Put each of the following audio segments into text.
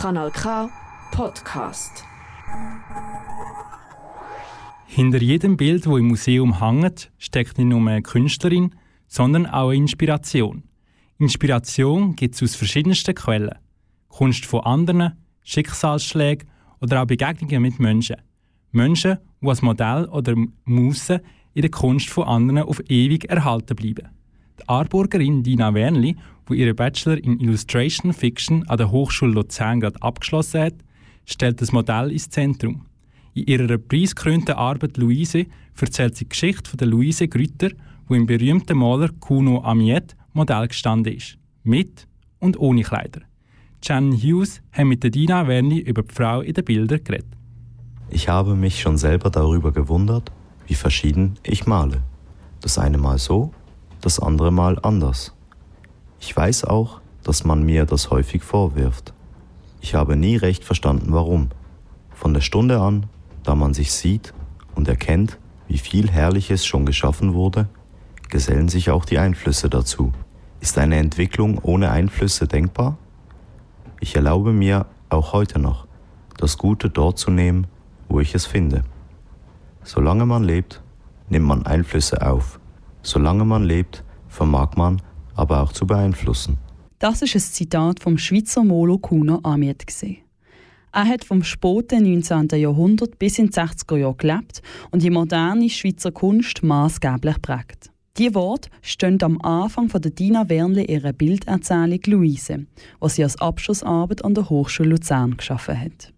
Kanal K Podcast. Hinter jedem Bild, wo im Museum hängt, steckt nicht nur eine Künstlerin, sondern auch eine Inspiration. Inspiration gibt es aus verschiedensten Quellen. Kunst von anderen, Schicksalsschläge oder auch Begegnungen mit Menschen. Menschen, die als Modell oder Musen in der Kunst von anderen auf ewig erhalten bleiben. Die Aarburgerin Dina Wernli, die ihren Bachelor in Illustration Fiction an der Hochschule Luzern gerade abgeschlossen hat, stellt das Modell ins Zentrum. In ihrer preisgekrönten Arbeit Luise erzählt sie die Geschichte von der Luise Grütter, wo im berühmten Maler Kuno Amiet Modell gestanden ist. Mit und ohne Kleider. Jan Hughes hat mit der Dina Werni über die Frau in den Bildern geredet. Ich habe mich schon selber darüber gewundert, wie verschieden ich male. Das eine Mal so, das andere Mal anders. Ich weiß auch, dass man mir das häufig vorwirft. Ich habe nie recht verstanden, warum. Von der Stunde an, da man sich sieht und erkennt, wie viel Herrliches schon geschaffen wurde, gesellen sich auch die Einflüsse dazu. Ist eine Entwicklung ohne Einflüsse denkbar? Ich erlaube mir auch heute noch, das Gute dort zu nehmen, wo ich es finde. Solange man lebt, nimmt man Einflüsse auf. Solange man lebt, vermag man aber auch zu beeinflussen. Das ist ein Zitat vom Schweizer Molo Kuno Amiet. Er hat vom späten 19. Jahrhundert bis in die 60er Jahre gelebt und die moderne Schweizer Kunst maßgeblich prägt. Die Worte stehen am Anfang von der Dina Wernli ihrer Bilderzählung Luise, was sie als Abschlussarbeit an der Hochschule Luzern geschaffen hat.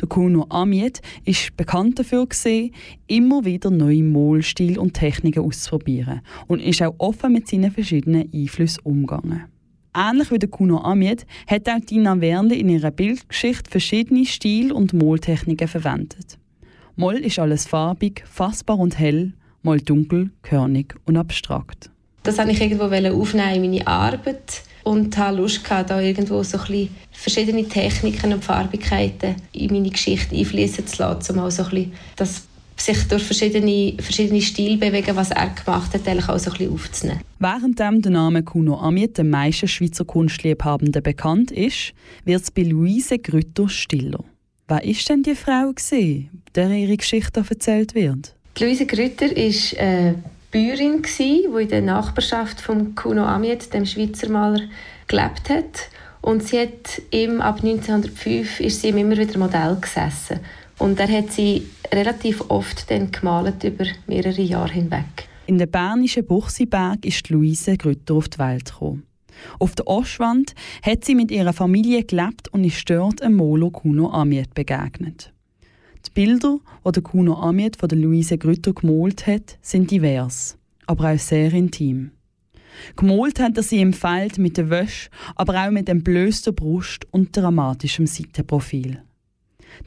Der Kuno Amiet ist bekannt dafür gewesen, immer wieder neue Malstile und Techniken auszuprobieren und ist auch offen mit seinen verschiedenen Einflüssen umgegangen. Ähnlich wie der Kuno Amiet hat auch Dina Wernli in ihrer Bildgeschichte verschiedene Stil- und Maltechniken verwendet. Mal ist alles farbig, fassbar und hell, mal dunkel, körnig und abstrakt. Das wollte ich irgendwo aufnehmen in meine Arbeit und habe Lust gehabt, da irgendwo so ein verschiedene Techniken und Farbigkeiten in meine Geschichte einfließen zu lassen, um auch so ein bisschen das sich durch verschiedene, verschiedene Stile bewegen, was er gemacht hat, eigentlich auch so ein bisschen aufzunehmen. Während der Name Kuno Amiet den meisten Schweizer Kunstliebhabenden bekannt ist, wird es bei Luise Grütter stiller. Wer ist denn die Frau, gewesen, der ihre Geschichte erzählt wird? Luise Grütter war äh, Bäuerin, die in der Nachbarschaft von Kuno Amiet, dem Schweizer Maler, gelebt hat. Und sie hat ihm ab 1905 ist sie ihm immer wieder Modell gesessen. Und er hat sie relativ oft dann gemalt über mehrere Jahre hinweg. In der bernischen Buchsiberg ist Luise Grütter auf die Welt gekommen. Auf der Ostwand hat sie mit ihrer Familie gelebt und ist dort einem Molo Kuno Amiet begegnet. Die Bilder, die der Kuno Amiet von der Luise Grütter gemalt hat, sind divers, aber auch sehr intim. Gemalt hat er sie im Feld mit der Wäsche, aber auch mit dem blösten Brust und dramatischem Seitenprofil.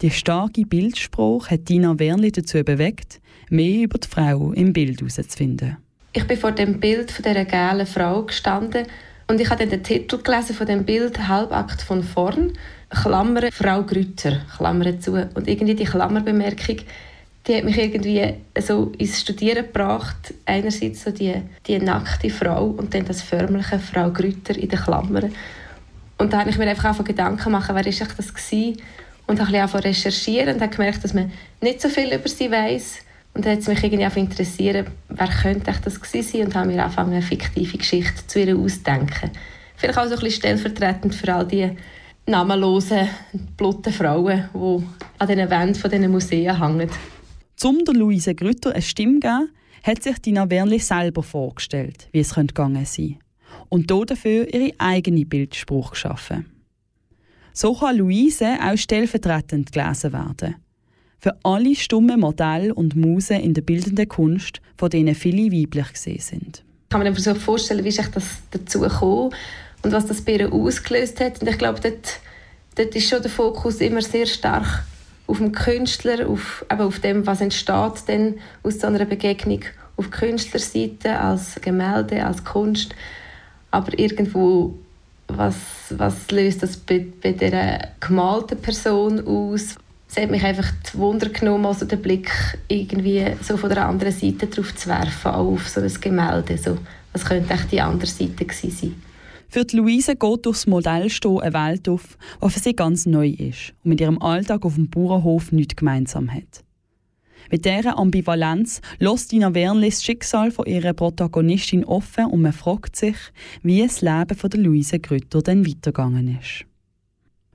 Die starke Bildspruch hat Dina Wernli dazu bewegt, mehr über die Frau im Bild herauszufinden. Ich bin vor dem Bild von dieser gelben Frau gestanden und ich habe den Titel gelesen von dem Bild Halbakt von vorn, Klammer Frau Grütter, Klammer zu. Und irgendwie die Klammerbemerkung, die hat mich irgendwie so ins Studieren gebracht. Einerseits so die, die nackte Frau und dann das förmliche Frau Grütter in den Klammern. Und da habe ich mir einfach auch Gedanken gemacht, wer ist das gewesen? Und habe ein bisschen recherchieren und habe gemerkt, dass man nicht so viel über sie weiß. Und dann hat es mich irgendwie auch interessiert, wer könnte das gewesen sein und habe mir angefangen, eine fiktive Geschichte zu ihr auszudenken. Vielleicht auch so ein bisschen stellvertretend für all die namenlosen, blutigen Frauen, die an den Wänden von diesen Museen hängen. Um der Luise Grütter eine Stimme zu geben, hat sich Dina Wernli selber vorgestellt, wie es gegangen sein und dafür ihre eigene Bildspruch geschaffen. So kann Luise auch stellvertretend gelesen werden. Für alle stummen Modelle und Musen in der bildenden Kunst, von denen viele weiblich gesehen sind. Ich kann mir so vorstellen, wie sich das dazu kam und was das bei ihr ausgelöst hat. Und ich glaube, dort, dort ist schon der Fokus immer sehr stark auf dem Künstler, auf, eben auf dem, was entsteht denn aus so einer Begegnung auf Künstlerseite, als Gemälde, als Kunst. Aber irgendwo, was, was löst das bei, bei dieser gemalten Person aus? Es hat mich einfach Wunder genommen, also den Blick irgendwie so von der anderen Seite drauf zu werfen, auf so ein Gemälde. So, was könnte echt die andere Seite gewesen sein? Für die Luise geht durchs Modell stehen eine Welt auf, die für sie ganz neu ist und mit ihrem Alltag auf dem Bauernhof nichts gemeinsam hat. Mit dieser Ambivalenz lässt Dina Wernli das Schicksal von ihrer Protagonistin offen und man fragt sich, wie das Leben von der Luise Grütter dann weitergegangen ist.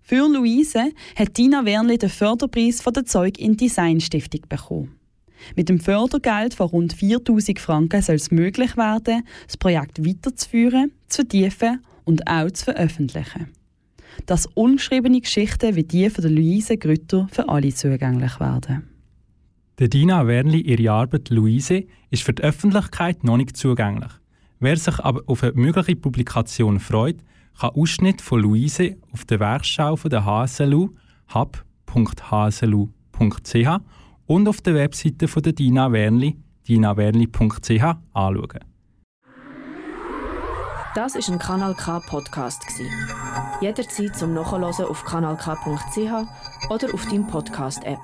Für Luise hat Dina Wernli den Förderpreis von der Zeug in Design Stiftung bekommen. Mit dem Fördergeld von rund 4000 Franken soll es möglich werden, das Projekt weiterzuführen, zu vertiefen und auch zu veröffentlichen. Dass ungeschriebene Geschichten wie die von der Luise Grütter für alle zugänglich werden. Der Dina Wernli, ihre Arbeit Luise, ist für die Öffentlichkeit noch nicht zugänglich. Wer sich aber auf eine mögliche Publikation freut, kann Ausschnitte von Luise auf der Werkschau von der HSLU hub.hslu.ch und auf der Webseite von der Dina Wernli, dinawernli.ch anschauen. Das ist ein Kanal K Podcast Jederzeit zum Nachhören auf kanalk.ch oder auf deinem Podcast App.